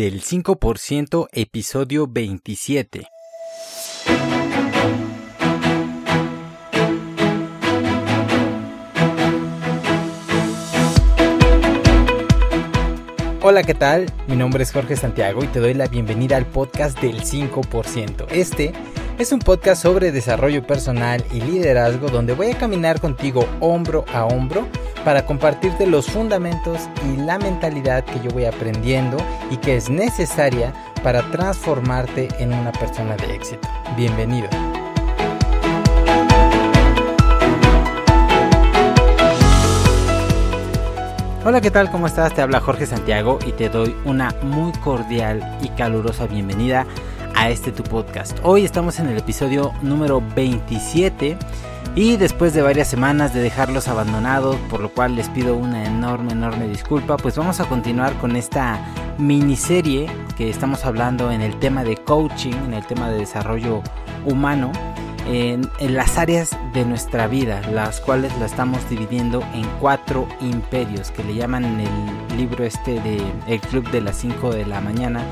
del 5% episodio 27. Hola, ¿qué tal? Mi nombre es Jorge Santiago y te doy la bienvenida al podcast del 5%. Este es un podcast sobre desarrollo personal y liderazgo donde voy a caminar contigo hombro a hombro para compartirte los fundamentos y la mentalidad que yo voy aprendiendo y que es necesaria para transformarte en una persona de éxito. Bienvenido. Hola, ¿qué tal? ¿Cómo estás? Te habla Jorge Santiago y te doy una muy cordial y calurosa bienvenida a este tu podcast. Hoy estamos en el episodio número 27 y después de varias semanas de dejarlos abandonados, por lo cual les pido una enorme, enorme disculpa, pues vamos a continuar con esta miniserie que estamos hablando en el tema de coaching, en el tema de desarrollo humano, en, las áreas de nuestra vida, las cuales la estamos dividiendo en cuatro imperios, que le llaman en el libro este de El Club de las 5 de la mañana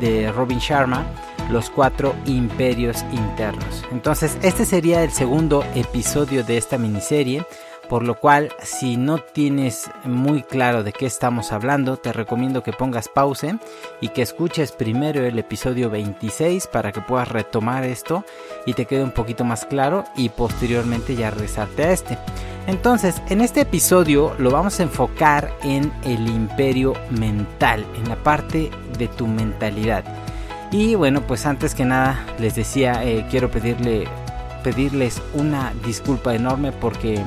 de Robin Sharma los cuatro imperios internos. Entonces, este sería el segundo episodio de esta miniserie, por lo cual si no tienes muy claro de qué estamos hablando, te recomiendo que pongas pause y que escuches primero el episodio 26 para que puedas retomar esto y te quede un poquito más claro y posteriormente ya rezarte a este. Entonces, en este episodio lo vamos a enfocar en el imperio mental, en la parte de tu mentalidad. Y bueno, pues antes que nada les decía, eh, quiero pedirle, pedirles una disculpa enorme porque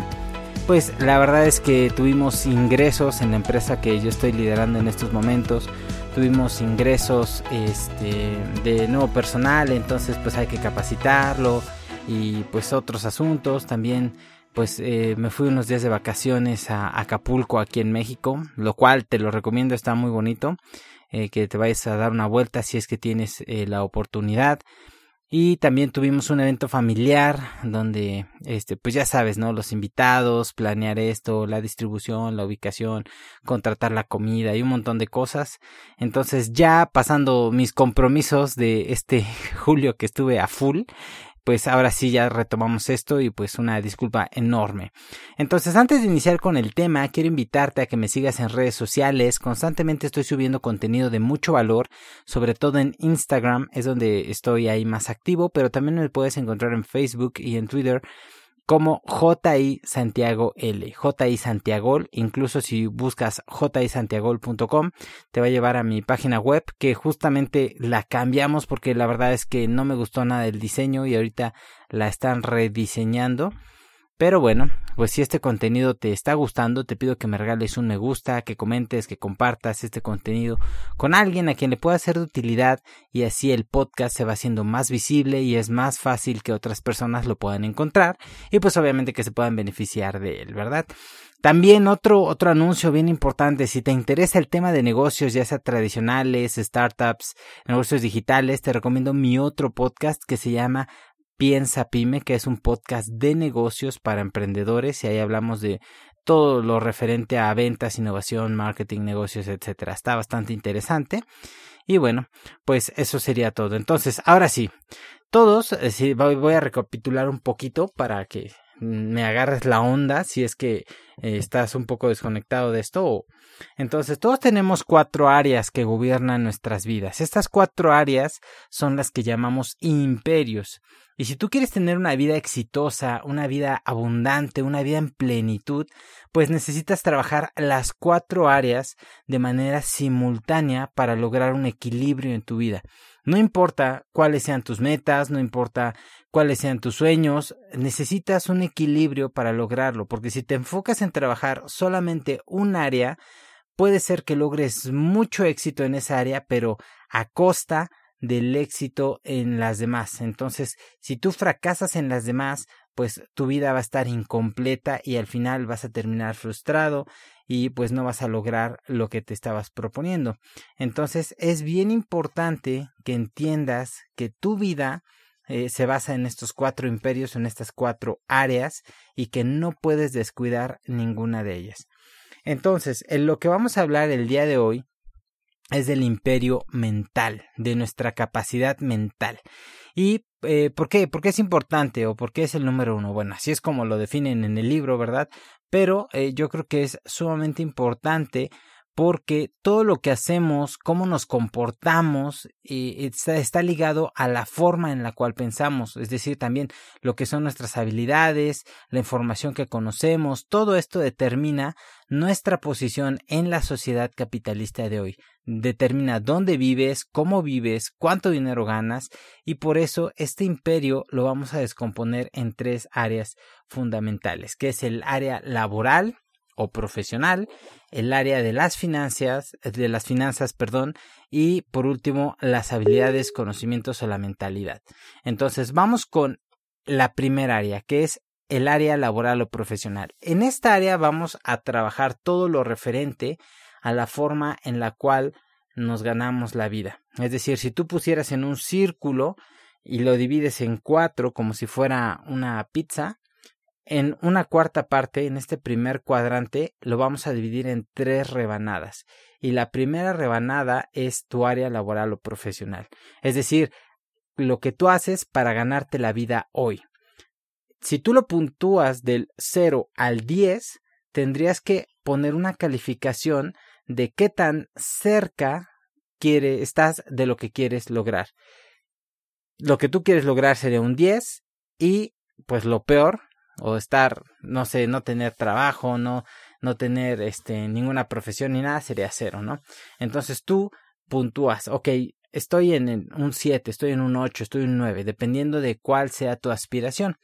pues la verdad es que tuvimos ingresos en la empresa que yo estoy liderando en estos momentos. Tuvimos ingresos este, de nuevo personal, entonces pues hay que capacitarlo y pues otros asuntos. También pues eh, me fui unos días de vacaciones a Acapulco aquí en México, lo cual te lo recomiendo, está muy bonito. Eh, que te vayas a dar una vuelta si es que tienes eh, la oportunidad. Y también tuvimos un evento familiar donde, este, pues ya sabes, ¿no? Los invitados, planear esto, la distribución, la ubicación, contratar la comida y un montón de cosas. Entonces ya pasando mis compromisos de este julio que estuve a full, pues ahora sí ya retomamos esto y pues una disculpa enorme. Entonces antes de iniciar con el tema, quiero invitarte a que me sigas en redes sociales. Constantemente estoy subiendo contenido de mucho valor, sobre todo en Instagram, es donde estoy ahí más activo, pero también me puedes encontrar en Facebook y en Twitter como JI Santiago L, JI Santiago, incluso si buscas jisantiagol.com te va a llevar a mi página web que justamente la cambiamos porque la verdad es que no me gustó nada el diseño y ahorita la están rediseñando pero bueno, pues si este contenido te está gustando, te pido que me regales un me gusta, que comentes, que compartas este contenido con alguien a quien le pueda ser de utilidad y así el podcast se va haciendo más visible y es más fácil que otras personas lo puedan encontrar y pues obviamente que se puedan beneficiar de él, ¿verdad? También otro, otro anuncio bien importante, si te interesa el tema de negocios, ya sea tradicionales, startups, negocios digitales, te recomiendo mi otro podcast que se llama Piensa Pyme, que es un podcast de negocios para emprendedores y ahí hablamos de todo lo referente a ventas, innovación, marketing, negocios, etcétera. Está bastante interesante. Y bueno, pues eso sería todo. Entonces, ahora sí, todos, eh, voy a recapitular un poquito para que me agarres la onda si es que eh, estás un poco desconectado de esto. Entonces, todos tenemos cuatro áreas que gobiernan nuestras vidas. Estas cuatro áreas son las que llamamos imperios. Y si tú quieres tener una vida exitosa, una vida abundante, una vida en plenitud, pues necesitas trabajar las cuatro áreas de manera simultánea para lograr un equilibrio en tu vida. No importa cuáles sean tus metas, no importa cuáles sean tus sueños, necesitas un equilibrio para lograrlo, porque si te enfocas en trabajar solamente un área, puede ser que logres mucho éxito en esa área, pero a costa del éxito en las demás. Entonces, si tú fracasas en las demás, pues tu vida va a estar incompleta y al final vas a terminar frustrado y pues no vas a lograr lo que te estabas proponiendo. Entonces, es bien importante que entiendas que tu vida eh, se basa en estos cuatro imperios, en estas cuatro áreas y que no puedes descuidar ninguna de ellas. Entonces, en lo que vamos a hablar el día de hoy es del imperio mental, de nuestra capacidad mental. ¿Y eh, por qué? ¿Por qué es importante o por qué es el número uno? Bueno, así es como lo definen en el libro, ¿verdad? Pero eh, yo creo que es sumamente importante porque todo lo que hacemos, cómo nos comportamos, eh, está, ligado a la forma en la cual pensamos, es decir, también lo que son nuestras habilidades, la información que conocemos, todo esto determina nuestra posición en la sociedad capitalista de hoy, determina dónde vives, cómo vives, cuánto dinero ganas, y por eso este imperio lo vamos a descomponer en tres áreas fundamentales, que es el área laboral, o profesional, el área de las finanzas, de las finanzas, perdón, y por último las habilidades, conocimientos o la mentalidad. Entonces, vamos con la primera área, que es el área laboral o profesional. En esta área vamos a trabajar todo lo referente a la forma en la cual nos ganamos la vida. Es decir, si tú pusieras en un círculo y lo divides en cuatro como si fuera una pizza, en una cuarta parte, en este primer cuadrante, lo vamos a dividir en tres rebanadas. Y la primera rebanada es tu área laboral o profesional. Es decir, lo que tú haces para ganarte la vida hoy. Si tú lo puntúas del 0 al 10, tendrías que poner una calificación de qué tan cerca quiere, estás de lo que quieres lograr. Lo que tú quieres lograr sería un 10 y pues lo peor o estar, no sé, no tener trabajo, no, no tener este, ninguna profesión ni nada, sería cero, ¿no? Entonces tú puntúas, ok, estoy en un 7, estoy en un 8, estoy en un 9, dependiendo de cuál sea tu aspiración.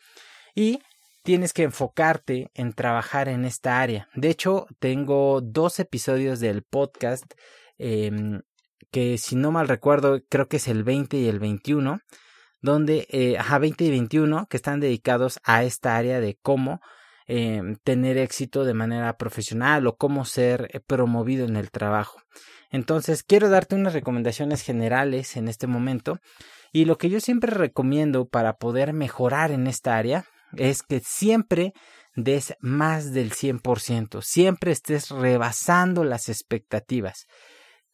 Y tienes que enfocarte en trabajar en esta área. De hecho, tengo dos episodios del podcast eh, que si no mal recuerdo, creo que es el 20 y el 21 donde, eh, ajá, 20 y 21, que están dedicados a esta área de cómo eh, tener éxito de manera profesional o cómo ser eh, promovido en el trabajo. Entonces, quiero darte unas recomendaciones generales en este momento y lo que yo siempre recomiendo para poder mejorar en esta área es que siempre des más del 100%, siempre estés rebasando las expectativas.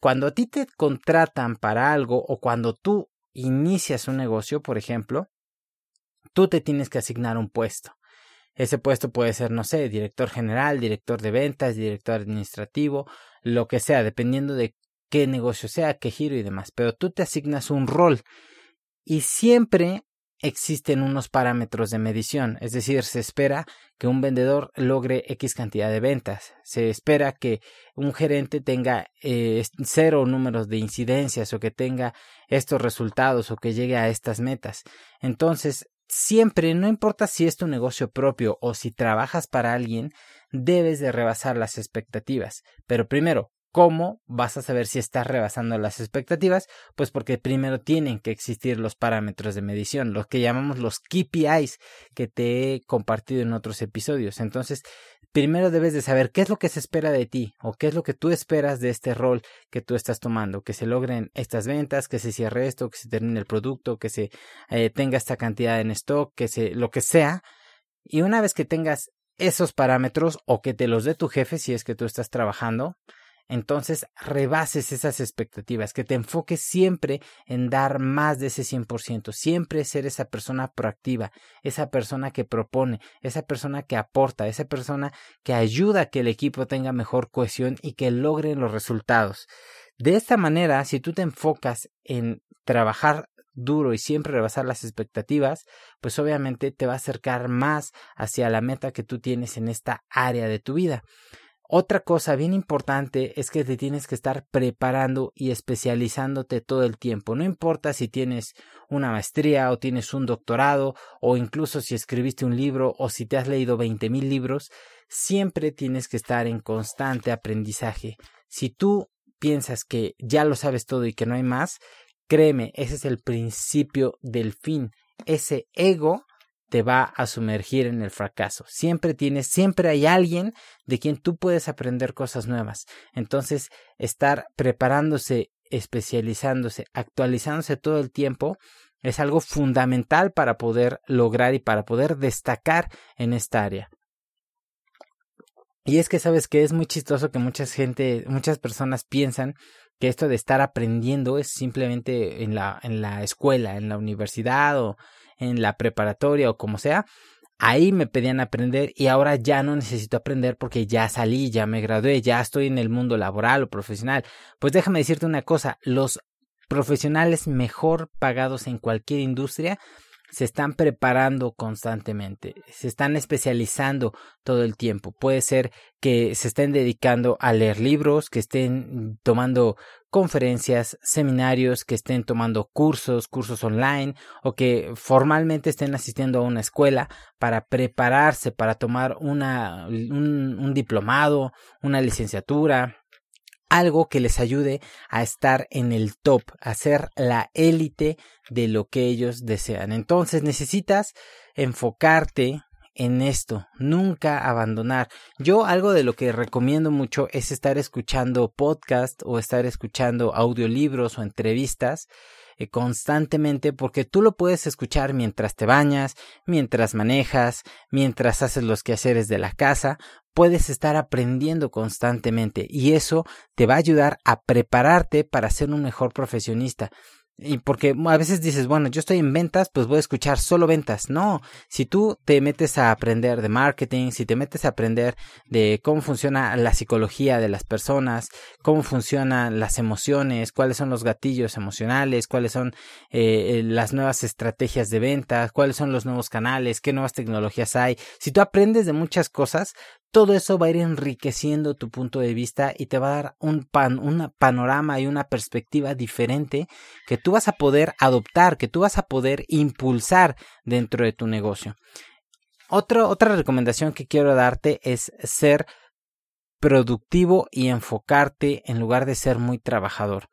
Cuando a ti te contratan para algo o cuando tú inicias un negocio, por ejemplo, tú te tienes que asignar un puesto. Ese puesto puede ser, no sé, director general, director de ventas, director administrativo, lo que sea, dependiendo de qué negocio sea, qué giro y demás. Pero tú te asignas un rol y siempre existen unos parámetros de medición, es decir, se espera que un vendedor logre X cantidad de ventas, se espera que un gerente tenga eh, cero números de incidencias o que tenga estos resultados o que llegue a estas metas. Entonces, siempre, no importa si es tu negocio propio o si trabajas para alguien, debes de rebasar las expectativas. Pero primero, ¿Cómo vas a saber si estás rebasando las expectativas? Pues porque primero tienen que existir los parámetros de medición, los que llamamos los KPIs que te he compartido en otros episodios. Entonces, primero debes de saber qué es lo que se espera de ti o qué es lo que tú esperas de este rol que tú estás tomando, que se logren estas ventas, que se cierre esto, que se termine el producto, que se eh, tenga esta cantidad en stock, que se lo que sea. Y una vez que tengas esos parámetros o que te los dé tu jefe si es que tú estás trabajando, entonces rebases esas expectativas, que te enfoques siempre en dar más de ese 100%, siempre ser esa persona proactiva, esa persona que propone, esa persona que aporta, esa persona que ayuda a que el equipo tenga mejor cohesión y que logren los resultados. De esta manera, si tú te enfocas en trabajar duro y siempre rebasar las expectativas, pues obviamente te va a acercar más hacia la meta que tú tienes en esta área de tu vida. Otra cosa bien importante es que te tienes que estar preparando y especializándote todo el tiempo. No importa si tienes una maestría o tienes un doctorado o incluso si escribiste un libro o si te has leído veinte mil libros, siempre tienes que estar en constante aprendizaje. Si tú piensas que ya lo sabes todo y que no hay más, créeme, ese es el principio del fin. Ese ego te va a sumergir en el fracaso. Siempre tienes, siempre hay alguien de quien tú puedes aprender cosas nuevas. Entonces, estar preparándose, especializándose, actualizándose todo el tiempo es algo fundamental para poder lograr y para poder destacar en esta área. Y es que sabes que es muy chistoso que mucha gente, muchas personas piensan que esto de estar aprendiendo es simplemente en la, en la escuela, en la universidad o en la preparatoria o como sea, ahí me pedían aprender y ahora ya no necesito aprender porque ya salí, ya me gradué, ya estoy en el mundo laboral o profesional. Pues déjame decirte una cosa, los profesionales mejor pagados en cualquier industria se están preparando constantemente, se están especializando todo el tiempo. Puede ser que se estén dedicando a leer libros, que estén tomando conferencias, seminarios, que estén tomando cursos, cursos online o que formalmente estén asistiendo a una escuela para prepararse, para tomar una, un, un diplomado, una licenciatura, algo que les ayude a estar en el top, a ser la élite de lo que ellos desean. Entonces necesitas enfocarte en esto, nunca abandonar. Yo algo de lo que recomiendo mucho es estar escuchando podcast o estar escuchando audiolibros o entrevistas constantemente porque tú lo puedes escuchar mientras te bañas, mientras manejas, mientras haces los quehaceres de la casa, puedes estar aprendiendo constantemente y eso te va a ayudar a prepararte para ser un mejor profesionista. Y porque a veces dices, bueno, yo estoy en ventas, pues voy a escuchar solo ventas. No, si tú te metes a aprender de marketing, si te metes a aprender de cómo funciona la psicología de las personas, cómo funcionan las emociones, cuáles son los gatillos emocionales, cuáles son eh, las nuevas estrategias de ventas, cuáles son los nuevos canales, qué nuevas tecnologías hay. Si tú aprendes de muchas cosas, todo eso va a ir enriqueciendo tu punto de vista y te va a dar un pan, un panorama y una perspectiva diferente que tú vas a poder adoptar, que tú vas a poder impulsar dentro de tu negocio. otra recomendación que quiero darte es ser productivo y enfocarte en lugar de ser muy trabajador.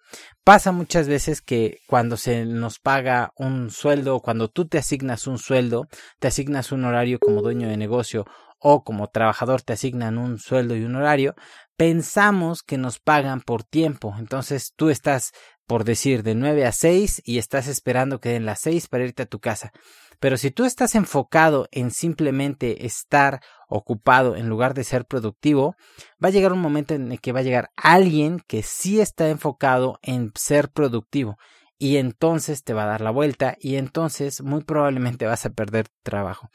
Pasa muchas veces que cuando se nos paga un sueldo, cuando tú te asignas un sueldo, te asignas un horario como dueño de negocio o como trabajador te asignan un sueldo y un horario, pensamos que nos pagan por tiempo. Entonces tú estás, por decir, de 9 a 6 y estás esperando que den las 6 para irte a tu casa. Pero si tú estás enfocado en simplemente estar ocupado en lugar de ser productivo, va a llegar un momento en el que va a llegar alguien que sí está enfocado en ser productivo y entonces te va a dar la vuelta y entonces muy probablemente vas a perder tu trabajo.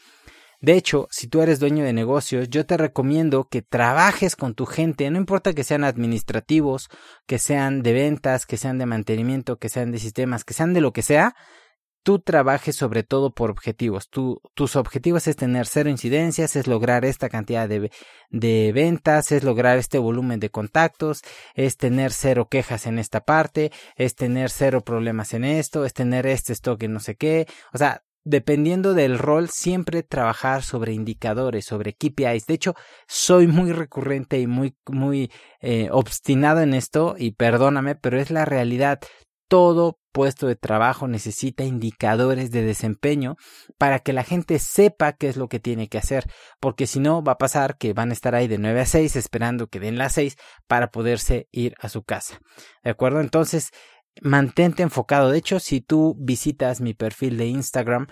De hecho, si tú eres dueño de negocios, yo te recomiendo que trabajes con tu gente, no importa que sean administrativos, que sean de ventas, que sean de mantenimiento, que sean de sistemas, que sean de lo que sea, tú trabajes sobre todo por objetivos. tus objetivos es tener cero incidencias, es lograr esta cantidad de, de ventas, es lograr este volumen de contactos, es tener cero quejas en esta parte, es tener cero problemas en esto, es tener este stock en no sé qué. O sea, dependiendo del rol, siempre trabajar sobre indicadores, sobre KPIs. De hecho, soy muy recurrente y muy, muy eh, obstinado en esto, y perdóname, pero es la realidad. Todo puesto de trabajo necesita indicadores de desempeño para que la gente sepa qué es lo que tiene que hacer, porque si no va a pasar que van a estar ahí de 9 a 6 esperando que den las 6 para poderse ir a su casa. ¿De acuerdo? Entonces, mantente enfocado. De hecho, si tú visitas mi perfil de Instagram,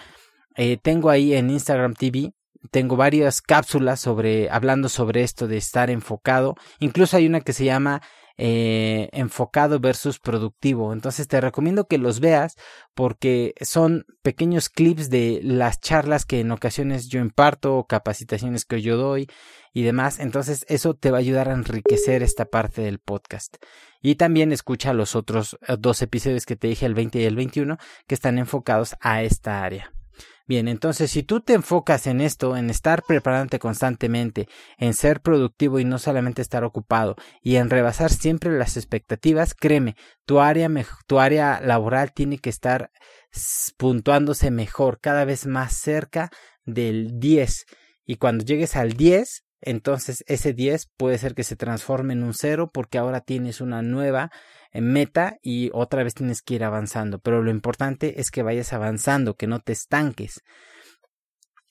eh, tengo ahí en Instagram TV, tengo varias cápsulas sobre, hablando sobre esto de estar enfocado. Incluso hay una que se llama eh, enfocado versus productivo. Entonces te recomiendo que los veas porque son pequeños clips de las charlas que en ocasiones yo imparto, capacitaciones que yo doy y demás. Entonces eso te va a ayudar a enriquecer esta parte del podcast. Y también escucha los otros eh, dos episodios que te dije, el 20 y el 21, que están enfocados a esta área. Bien, entonces si tú te enfocas en esto, en estar preparándote constantemente, en ser productivo y no solamente estar ocupado y en rebasar siempre las expectativas, créeme, tu área, tu área laboral tiene que estar puntuándose mejor, cada vez más cerca del 10. Y cuando llegues al 10, entonces ese 10 puede ser que se transforme en un 0 porque ahora tienes una nueva meta y otra vez tienes que ir avanzando. Pero lo importante es que vayas avanzando, que no te estanques.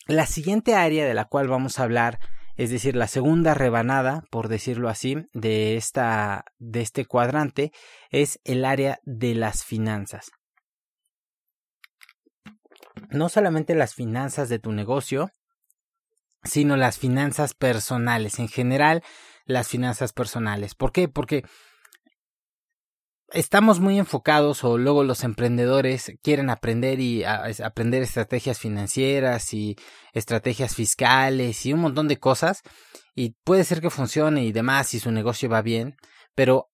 La siguiente área de la cual vamos a hablar, es decir, la segunda rebanada, por decirlo así, de esta de este cuadrante es el área de las finanzas. No solamente las finanzas de tu negocio, sino las finanzas personales, en general las finanzas personales. ¿Por qué? Porque estamos muy enfocados o luego los emprendedores quieren aprender y aprender estrategias financieras y estrategias fiscales y un montón de cosas y puede ser que funcione y demás si su negocio va bien, pero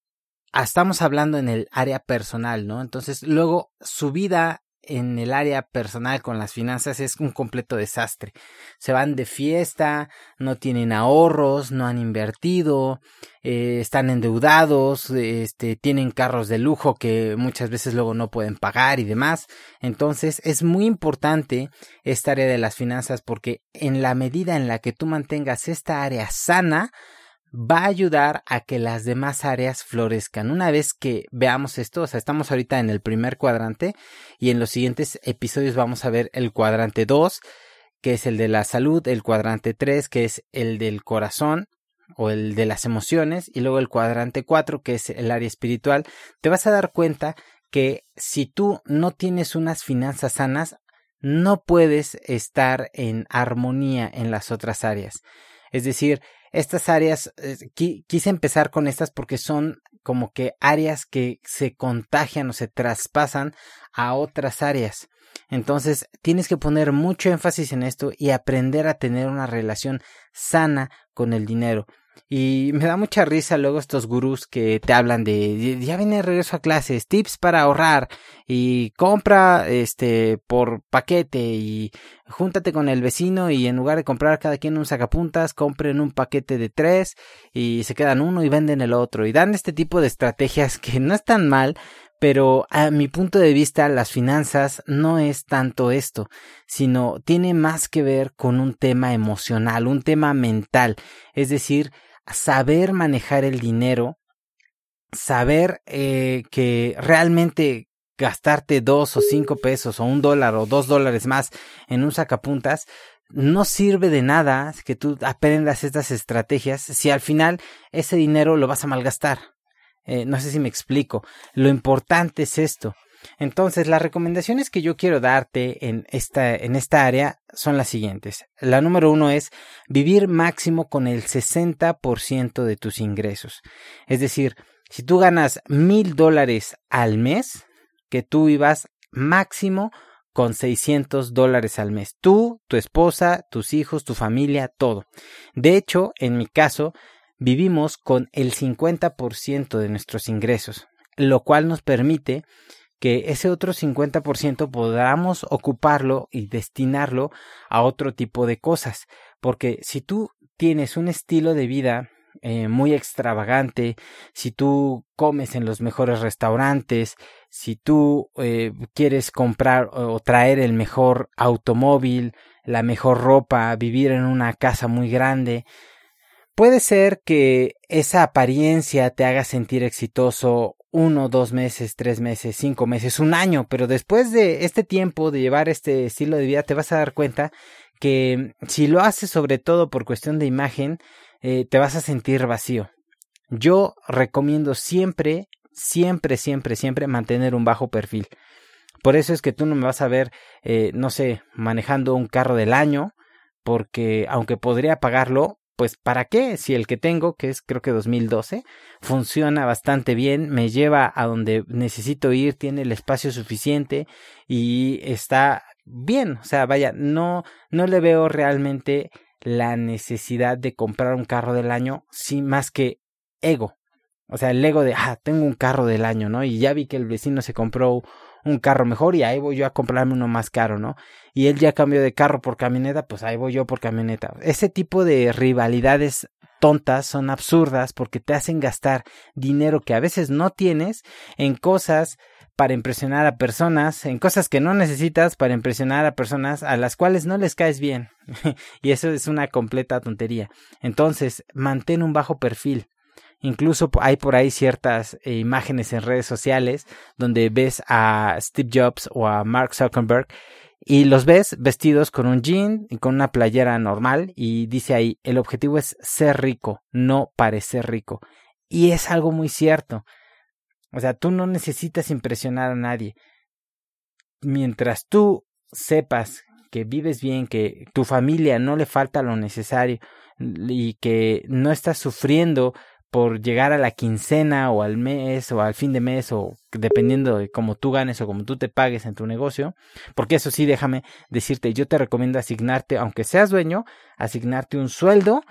estamos hablando en el área personal, ¿no? Entonces luego su vida en el área personal con las finanzas es un completo desastre. Se van de fiesta, no tienen ahorros, no han invertido, eh, están endeudados, este, tienen carros de lujo que muchas veces luego no pueden pagar y demás. Entonces es muy importante esta área de las finanzas porque en la medida en la que tú mantengas esta área sana, va a ayudar a que las demás áreas florezcan. Una vez que veamos esto, o sea, estamos ahorita en el primer cuadrante y en los siguientes episodios vamos a ver el cuadrante 2, que es el de la salud, el cuadrante 3, que es el del corazón o el de las emociones, y luego el cuadrante 4, que es el área espiritual, te vas a dar cuenta que si tú no tienes unas finanzas sanas, no puedes estar en armonía en las otras áreas. Es decir, estas áreas, eh, quise empezar con estas porque son como que áreas que se contagian o se traspasan a otras áreas. Entonces, tienes que poner mucho énfasis en esto y aprender a tener una relación sana con el dinero. Y me da mucha risa luego estos gurús que te hablan de ya viene regreso a clases, tips para ahorrar y compra este por paquete y júntate con el vecino y en lugar de comprar cada quien un sacapuntas, compren un paquete de tres y se quedan uno y venden el otro y dan este tipo de estrategias que no están mal, pero a mi punto de vista las finanzas no es tanto esto, sino tiene más que ver con un tema emocional, un tema mental, es decir, saber manejar el dinero, saber eh, que realmente gastarte dos o cinco pesos o un dólar o dos dólares más en un sacapuntas no sirve de nada que tú aprendas estas estrategias si al final ese dinero lo vas a malgastar. Eh, no sé si me explico. Lo importante es esto. Entonces, las recomendaciones que yo quiero darte en esta, en esta área son las siguientes. La número uno es vivir máximo con el 60% de tus ingresos. Es decir, si tú ganas mil dólares al mes, que tú vivas máximo con 600 dólares al mes. Tú, tu esposa, tus hijos, tu familia, todo. De hecho, en mi caso, vivimos con el 50% de nuestros ingresos, lo cual nos permite que ese otro 50% podamos ocuparlo y destinarlo a otro tipo de cosas. Porque si tú tienes un estilo de vida eh, muy extravagante, si tú comes en los mejores restaurantes, si tú eh, quieres comprar o traer el mejor automóvil, la mejor ropa, vivir en una casa muy grande, puede ser que esa apariencia te haga sentir exitoso uno, dos meses, tres meses, cinco meses, un año, pero después de este tiempo de llevar este estilo de vida te vas a dar cuenta que si lo haces sobre todo por cuestión de imagen, eh, te vas a sentir vacío. Yo recomiendo siempre, siempre, siempre, siempre mantener un bajo perfil. Por eso es que tú no me vas a ver, eh, no sé, manejando un carro del año, porque aunque podría pagarlo, pues ¿para qué? Si el que tengo, que es creo que 2012, funciona bastante bien, me lleva a donde necesito ir, tiene el espacio suficiente y está bien, o sea, vaya, no no le veo realmente la necesidad de comprar un carro del año, sin más que ego. O sea, el ego de, ah, tengo un carro del año, ¿no? Y ya vi que el vecino se compró un carro mejor y ahí voy yo a comprarme uno más caro, ¿no? Y él ya cambió de carro por camioneta, pues ahí voy yo por camioneta. Ese tipo de rivalidades tontas son absurdas porque te hacen gastar dinero que a veces no tienes en cosas para impresionar a personas, en cosas que no necesitas para impresionar a personas a las cuales no les caes bien. y eso es una completa tontería. Entonces, mantén un bajo perfil. Incluso hay por ahí ciertas eh, imágenes en redes sociales donde ves a Steve Jobs o a Mark Zuckerberg y los ves vestidos con un jean y con una playera normal y dice ahí, el objetivo es ser rico, no parecer rico. Y es algo muy cierto. O sea, tú no necesitas impresionar a nadie. Mientras tú sepas que vives bien, que tu familia no le falta lo necesario y que no estás sufriendo por llegar a la quincena o al mes o al fin de mes o dependiendo de cómo tú ganes o cómo tú te pagues en tu negocio, porque eso sí, déjame decirte, yo te recomiendo asignarte, aunque seas dueño, asignarte un sueldo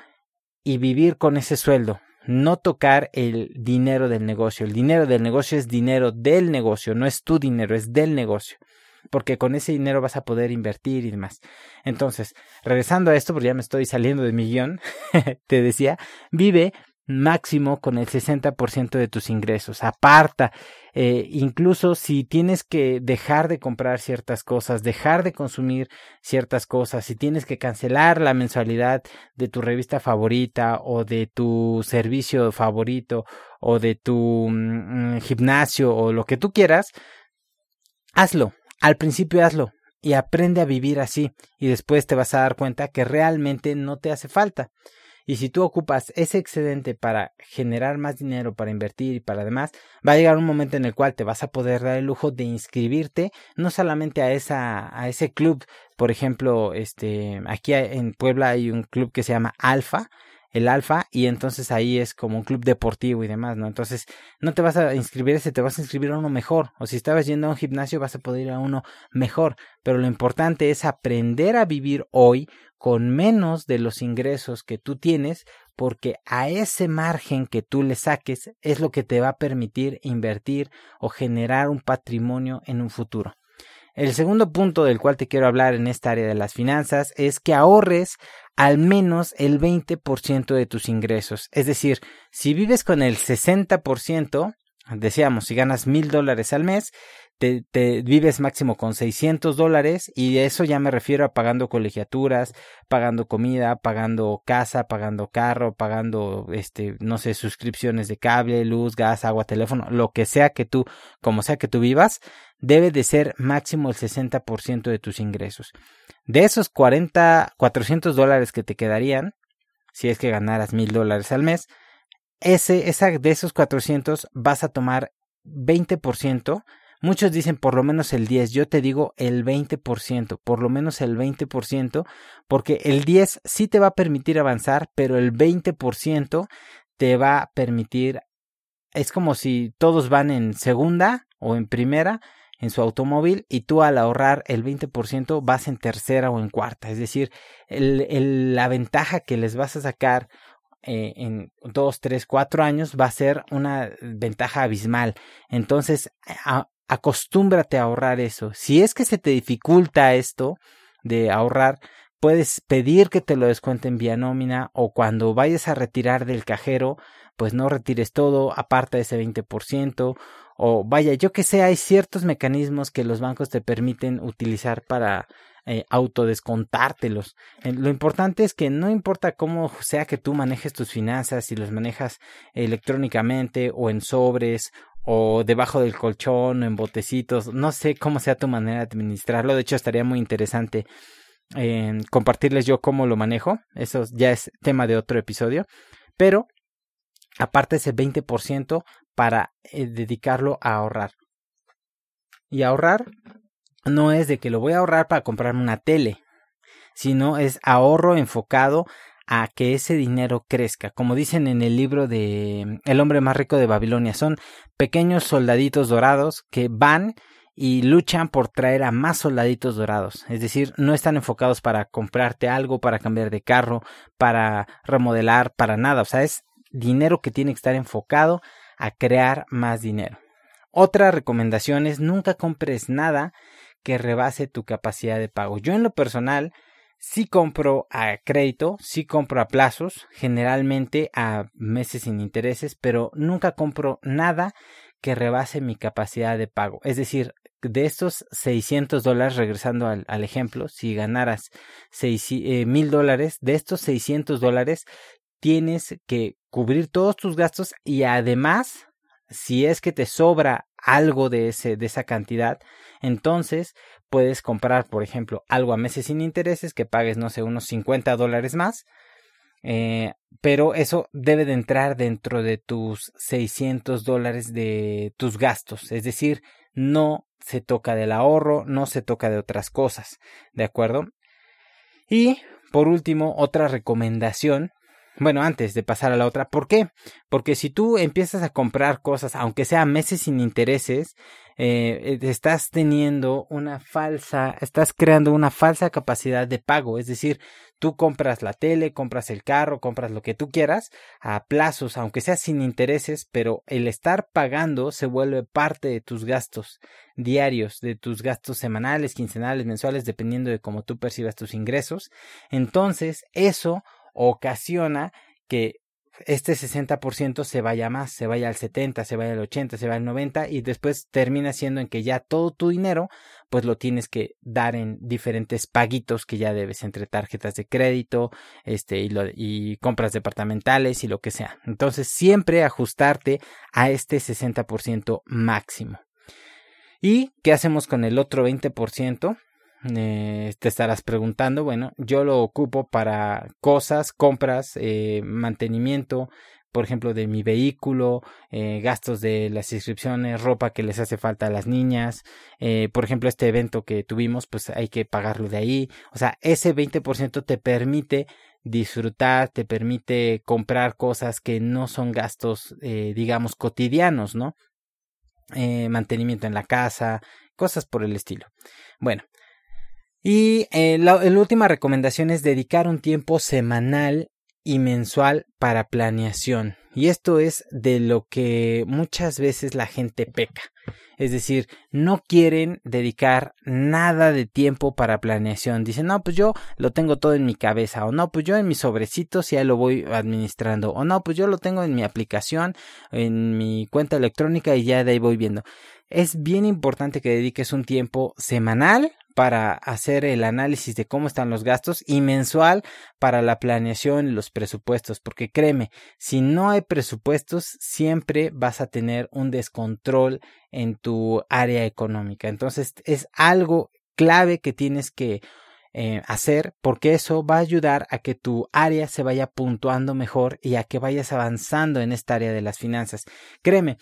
y vivir con ese sueldo, no tocar el dinero del negocio. El dinero del negocio es dinero del negocio, no es tu dinero, es del negocio porque con ese dinero vas a poder invertir y demás. Entonces, regresando a esto, porque ya me estoy saliendo de mi guion, te decía, vive máximo con el 60% de tus ingresos. Aparta, eh, incluso si tienes que dejar de comprar ciertas cosas, dejar de consumir ciertas cosas, si tienes que cancelar la mensualidad de tu revista favorita o de tu servicio favorito o de tu mm, gimnasio o lo que tú quieras, hazlo. Al principio hazlo y aprende a vivir así y después te vas a dar cuenta que realmente no te hace falta. Y si tú ocupas ese excedente para generar más dinero, para invertir y para demás, va a llegar un momento en el cual te vas a poder dar el lujo de inscribirte no solamente a esa a ese club, por ejemplo, este aquí en Puebla hay un club que se llama Alfa, el alfa y entonces ahí es como un club deportivo y demás, ¿no? Entonces no te vas a inscribir ese, te vas a inscribir a uno mejor o si estabas yendo a un gimnasio vas a poder ir a uno mejor, pero lo importante es aprender a vivir hoy con menos de los ingresos que tú tienes porque a ese margen que tú le saques es lo que te va a permitir invertir o generar un patrimonio en un futuro. El segundo punto del cual te quiero hablar en esta área de las finanzas es que ahorres al menos el 20% de tus ingresos. Es decir, si vives con el 60%, decíamos, si ganas mil dólares al mes, te, vives máximo con 600 dólares y eso ya me refiero a pagando colegiaturas, pagando comida, pagando casa, pagando carro, pagando, este, no sé, suscripciones de cable, luz, gas, agua, teléfono, lo que sea que tú, como sea que tú vivas, debe de ser máximo el 60% de tus ingresos. De esos 40, 400 dólares que te quedarían, si es que ganaras mil dólares al mes, ese, esa, de esos 400 vas a tomar 20% Muchos dicen por lo menos el 10, yo te digo el 20%, por lo menos el 20%, porque el 10 sí te va a permitir avanzar, pero el 20% te va a permitir, es como si todos van en segunda o en primera en su automóvil y tú al ahorrar el 20% vas en tercera o en cuarta, es decir, la ventaja que les vas a sacar eh, en dos, tres, cuatro años va a ser una ventaja abismal. Entonces, acostúmbrate a ahorrar eso. Si es que se te dificulta esto de ahorrar, puedes pedir que te lo descuenten vía nómina o cuando vayas a retirar del cajero, pues no retires todo, aparte de ese 20%, o vaya, yo que sé, hay ciertos mecanismos que los bancos te permiten utilizar para eh, autodescontártelos. Lo importante es que no importa cómo sea que tú manejes tus finanzas, si los manejas electrónicamente o en sobres o debajo del colchón, en botecitos, no sé cómo sea tu manera de administrarlo, de hecho estaría muy interesante eh, compartirles yo cómo lo manejo, eso ya es tema de otro episodio, pero aparte ese 20% para eh, dedicarlo a ahorrar. Y ahorrar no es de que lo voy a ahorrar para comprarme una tele, sino es ahorro enfocado a que ese dinero crezca. Como dicen en el libro de El hombre más rico de Babilonia, son pequeños soldaditos dorados que van y luchan por traer a más soldaditos dorados. Es decir, no están enfocados para comprarte algo, para cambiar de carro, para remodelar, para nada. O sea, es dinero que tiene que estar enfocado a crear más dinero. Otra recomendación es nunca compres nada que rebase tu capacidad de pago. Yo en lo personal Sí compro a crédito, sí compro a plazos, generalmente a meses sin intereses, pero nunca compro nada que rebase mi capacidad de pago. Es decir, de estos 600 dólares, regresando al, ejemplo, si ganaras eh, mil dólares, de estos 600 dólares tienes que cubrir todos tus gastos y además, si es que te sobra algo de, ese, de esa cantidad, entonces puedes comprar, por ejemplo, algo a meses sin intereses que pagues, no sé, unos 50 dólares más. Eh, pero eso debe de entrar dentro de tus 600 dólares de tus gastos. Es decir, no se toca del ahorro, no se toca de otras cosas. ¿De acuerdo? Y por último, otra recomendación bueno, antes de pasar a la otra, ¿por qué? Porque si tú empiezas a comprar cosas, aunque sea meses sin intereses, eh, estás teniendo una falsa, estás creando una falsa capacidad de pago, es decir, tú compras la tele, compras el carro, compras lo que tú quieras a plazos, aunque sea sin intereses, pero el estar pagando se vuelve parte de tus gastos diarios, de tus gastos semanales, quincenales, mensuales, dependiendo de cómo tú percibas tus ingresos. Entonces, eso ocasiona que este 60% se vaya más, se vaya al 70, se vaya al 80, se vaya al 90 y después termina siendo en que ya todo tu dinero pues lo tienes que dar en diferentes paguitos que ya debes entre tarjetas de crédito, este y, y compras departamentales y lo que sea. Entonces siempre ajustarte a este 60% máximo. ¿Y qué hacemos con el otro 20%? Eh, te estarás preguntando, bueno, yo lo ocupo para cosas, compras, eh, mantenimiento, por ejemplo, de mi vehículo, eh, gastos de las inscripciones, ropa que les hace falta a las niñas, por ejemplo, este evento que tuvimos, pues hay que pagarlo de ahí, o sea, ese 20% te permite disfrutar, te permite comprar cosas que no son gastos, digamos, cotidianos, ¿no? Mantenimiento en la casa, cosas por el estilo. Bueno, y eh, la, última recomendación es dedicar un tiempo semanal y mensual para planeación. Y esto es de lo que muchas veces la gente peca. Es decir, no quieren dedicar nada de tiempo para planeación. Dicen, no, pues yo lo tengo todo en mi cabeza. O no, pues yo en mis sobrecitos ya lo voy administrando. O no, pues yo lo tengo en mi aplicación, en mi cuenta electrónica y ya de ahí voy viendo. Es bien importante que dediques un tiempo semanal para hacer el análisis de cómo están los gastos y mensual para la planeación y los presupuestos, porque créeme, si no hay presupuestos, siempre vas a tener un descontrol en tu área económica. Entonces, es algo clave que tienes que eh, hacer porque eso va a ayudar a que tu área se vaya puntuando mejor y a que vayas avanzando en esta área de las finanzas. Créeme,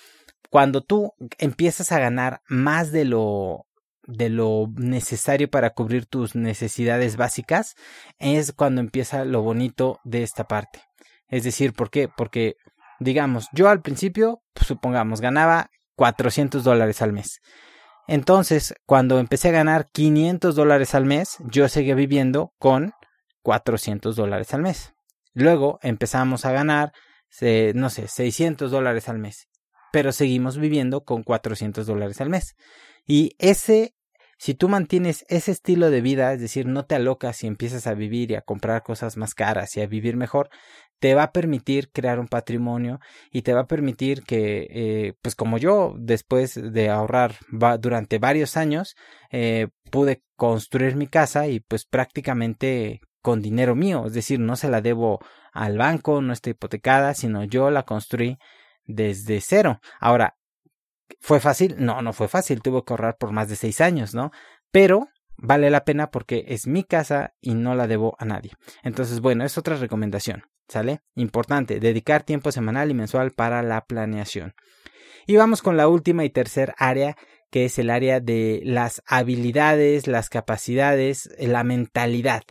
cuando tú empiezas a ganar más de lo de lo necesario para cubrir tus necesidades básicas, es cuando empieza lo bonito de esta parte. Es decir, ¿por qué? Porque, digamos, yo al principio, supongamos, ganaba 400 dólares al mes. Entonces, cuando empecé a ganar 500 dólares al mes, yo seguía viviendo con 400 dólares al mes. Luego empezamos a ganar, no sé, 600 dólares al mes. Pero seguimos viviendo con 400 dólares al mes. Y ese si tú mantienes ese estilo de vida, es decir, no te alocas y empiezas a vivir y a comprar cosas más caras y a vivir mejor, te va a permitir crear un patrimonio y te va a permitir que, eh, pues como yo, después de ahorrar durante varios años, eh, pude construir mi casa y pues prácticamente con dinero mío, es decir, no se la debo al banco, no está hipotecada, sino yo la construí desde cero. Ahora, ¿Fue fácil? No, no fue fácil. Tuve que ahorrar por más de seis años, ¿no? Pero vale la pena porque es mi casa y no la debo a nadie. Entonces, bueno, es otra recomendación, ¿sale? Importante, dedicar tiempo semanal y mensual para la planeación. Y vamos con la última y tercer área, que es el área de las habilidades, las capacidades, la mentalidad.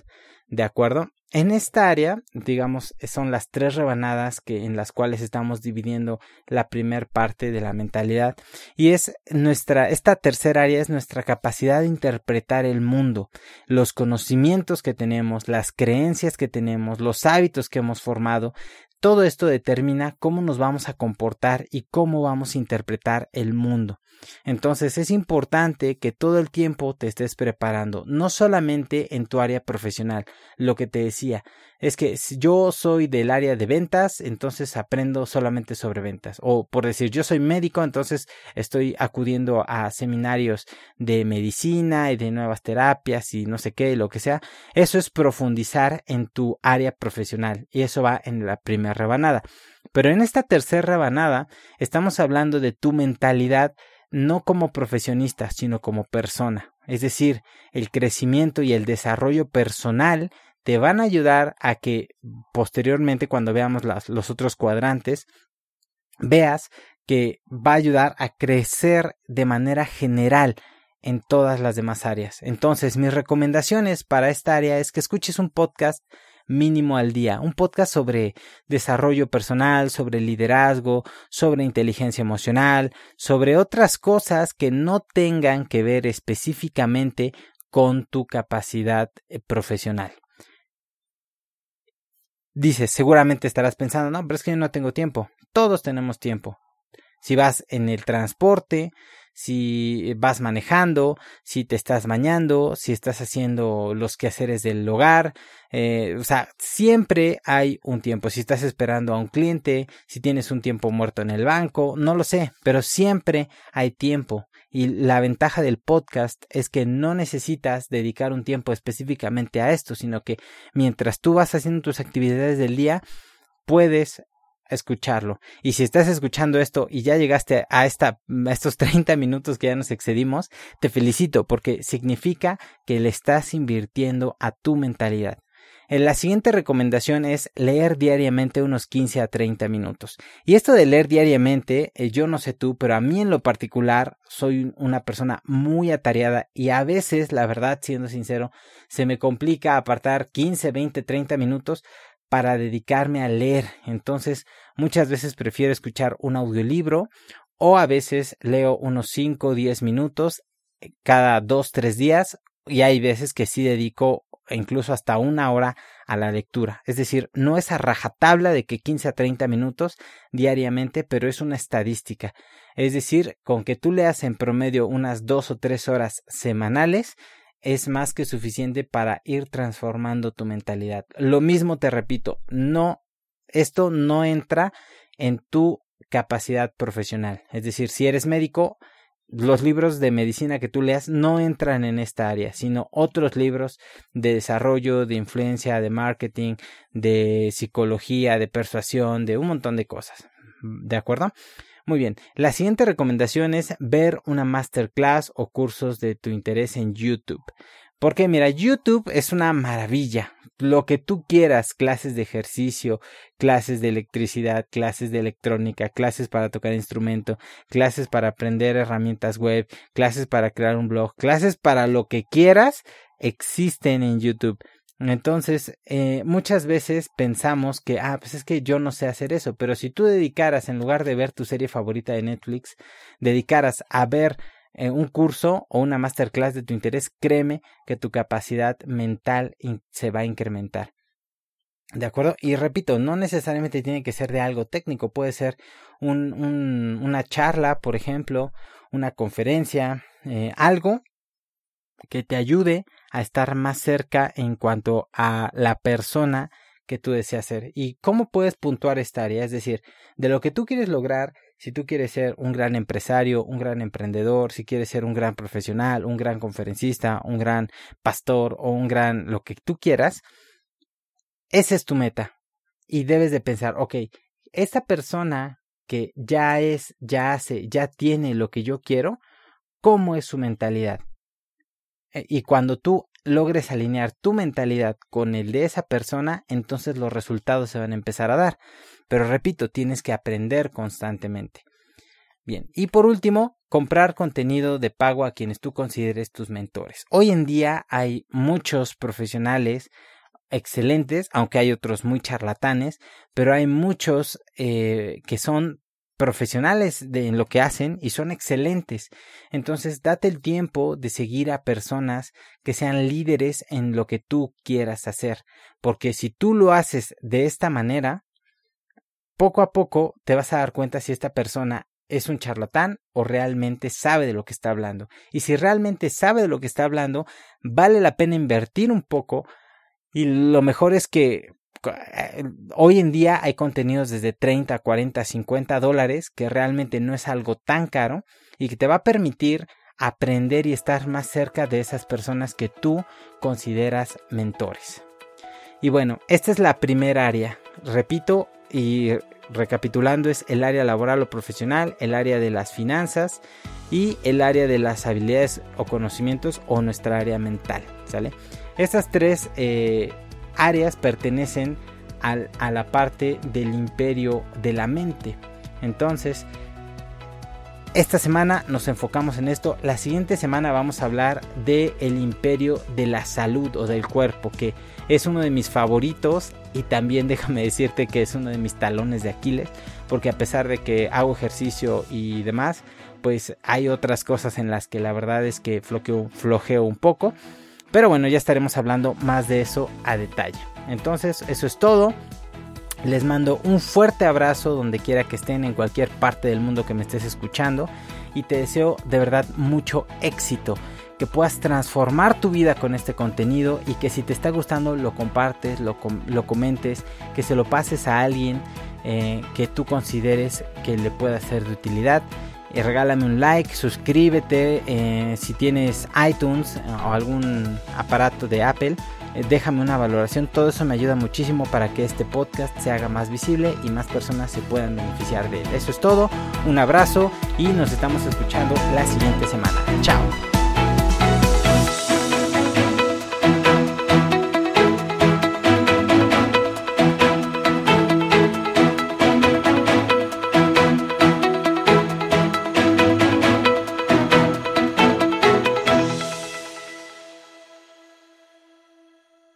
¿De acuerdo? En esta área, digamos, son las tres rebanadas que en las cuales estamos dividiendo la primer parte de la mentalidad y es nuestra esta tercera área es nuestra capacidad de interpretar el mundo, los conocimientos que tenemos, las creencias que tenemos, los hábitos que hemos formado, todo esto determina cómo nos vamos a comportar y cómo vamos a interpretar el mundo. Entonces es importante que todo el tiempo te estés preparando, no solamente en tu área profesional. Lo que te decía es que si yo soy del área de ventas, entonces aprendo solamente sobre ventas. O por decir, yo soy médico, entonces estoy acudiendo a seminarios de medicina y de nuevas terapias y no sé qué, lo que sea. Eso es profundizar en tu área profesional y eso va en la primera rebanada. Pero en esta tercera rebanada estamos hablando de tu mentalidad no como profesionista, sino como persona. Es decir, el crecimiento y el desarrollo personal te van a ayudar a que posteriormente cuando veamos los otros cuadrantes, veas que va a ayudar a crecer de manera general en todas las demás áreas. Entonces, mis recomendaciones para esta área es que escuches un podcast mínimo al día. Un podcast sobre desarrollo personal, sobre liderazgo, sobre inteligencia emocional, sobre otras cosas que no tengan que ver específicamente con tu capacidad eh, profesional. Dices, seguramente estarás pensando, no, pero es que yo no tengo tiempo. Todos tenemos tiempo. Si vas en el transporte, si vas manejando, si te estás bañando, si estás haciendo los quehaceres del hogar, eh, o sea, siempre hay un tiempo. Si estás esperando a un cliente, si tienes un tiempo muerto en el banco, no lo sé, pero siempre hay tiempo. Y la ventaja del podcast es que no necesitas dedicar un tiempo específicamente a esto, sino que mientras tú vas haciendo tus actividades del día, puedes escucharlo. Y si estás escuchando esto y ya llegaste a, esta, estos 30 minutos que ya nos excedimos, te felicito porque significa que le estás invirtiendo a tu mentalidad. En la siguiente recomendación es leer diariamente unos 15 a 30 minutos. Y esto de leer diariamente, eh, yo no sé tú, pero a mí en lo particular soy una persona muy atareada y a veces, la verdad, siendo sincero, se me complica apartar 15, 20, 30 minutos para dedicarme a leer. Entonces, muchas veces prefiero escuchar un audiolibro o a veces leo unos 5 o 10 minutos eh, cada 2, 3 días y hay veces que sí dedico incluso hasta una hora a la lectura. Es decir, no es a rajatabla de que 15 a 30 minutos diariamente, pero es una estadística. Es decir, con que tú leas en promedio unas 2 o 3 horas semanales, es más que suficiente para ir transformando tu mentalidad. Lo mismo te repito, no, esto no entra en tu capacidad profesional. Es decir, si eres médico, los libros de medicina que tú leas no entran en esta área, sino otros libros de desarrollo, de influencia, de marketing, de psicología, de persuasión, de un montón de cosas. ¿De acuerdo? Muy bien, la siguiente recomendación es ver una masterclass o cursos de tu interés en YouTube. Porque mira, YouTube es una maravilla. Lo que tú quieras, clases de ejercicio, clases de electricidad, clases de electrónica, clases para tocar instrumento, clases para aprender herramientas web, clases para crear un blog, clases para lo que quieras, existen en YouTube. Entonces, eh, muchas veces pensamos que, ah, pues es que yo no sé hacer eso, pero si tú dedicaras, en lugar de ver tu serie favorita de Netflix, dedicaras a ver eh, un curso o una masterclass de tu interés, créeme que tu capacidad mental se va a incrementar. ¿De acuerdo? Y repito, no necesariamente tiene que ser de algo técnico, puede ser un, un, una charla, por ejemplo, una conferencia, eh, algo que te ayude a estar más cerca en cuanto a la persona que tú deseas ser. ¿Y cómo puedes puntuar esta área? Es decir, de lo que tú quieres lograr, si tú quieres ser un gran empresario, un gran emprendedor, si quieres ser un gran profesional, un gran conferencista, un gran pastor o un gran lo que tú quieras, esa es tu meta. Y debes de pensar, ok, esta persona que ya es, ya hace, ya tiene lo que yo quiero, ¿cómo es su mentalidad? Eh, y cuando tú logres alinear tu mentalidad con el de esa persona, entonces los resultados se van a empezar a dar. Pero repito, tienes que aprender constantemente. Bien, y por último, comprar contenido de pago a quienes tú consideres tus mentores. Hoy en día hay muchos profesionales excelentes, aunque hay otros muy charlatanes, pero hay muchos eh, que son profesionales de, en lo que hacen y son excelentes. Entonces, date el tiempo de seguir a personas que sean líderes en lo que tú quieras hacer, porque si tú lo haces de esta manera, poco a poco te vas a dar cuenta si esta persona es un charlatán o realmente sabe de lo que está hablando. Y si realmente sabe de lo que está hablando, vale la pena invertir un poco y lo mejor es que hoy en día hay contenidos desde 30, 40, 50 dólares que realmente no es algo tan caro y que te va a permitir aprender y estar más cerca de esas personas que tú consideras mentores. Y bueno, esta es la primera área. Repito y recapitulando es el área laboral o profesional, el área de las finanzas y el área de las habilidades o conocimientos o nuestra área mental. ¿Sale? Estas tres eh, áreas pertenecen a la parte del imperio de la mente. Entonces, esta semana nos enfocamos en esto. La siguiente semana vamos a hablar de el imperio de la salud o del cuerpo, que es uno de mis favoritos y también déjame decirte que es uno de mis talones de Aquiles, porque a pesar de que hago ejercicio y demás, pues hay otras cosas en las que la verdad es que flojeo un poco. Pero bueno, ya estaremos hablando más de eso a detalle. Entonces, eso es todo. Les mando un fuerte abrazo donde quiera que estén en cualquier parte del mundo que me estés escuchando y te deseo de verdad mucho éxito, que puedas transformar tu vida con este contenido y que si te está gustando lo compartes, lo, comentes, que se lo pases a alguien eh, que tú consideres que le pueda ser de utilidad. Y regálame un like, suscríbete eh, si tienes iTunes o algún aparato de Apple eh, déjame una valoración, todo eso me ayuda muchísimo para que este podcast se haga más visible y más personas se puedan beneficiar de él. Eso es todo, un abrazo y nos estamos escuchando la siguiente semana. Chao.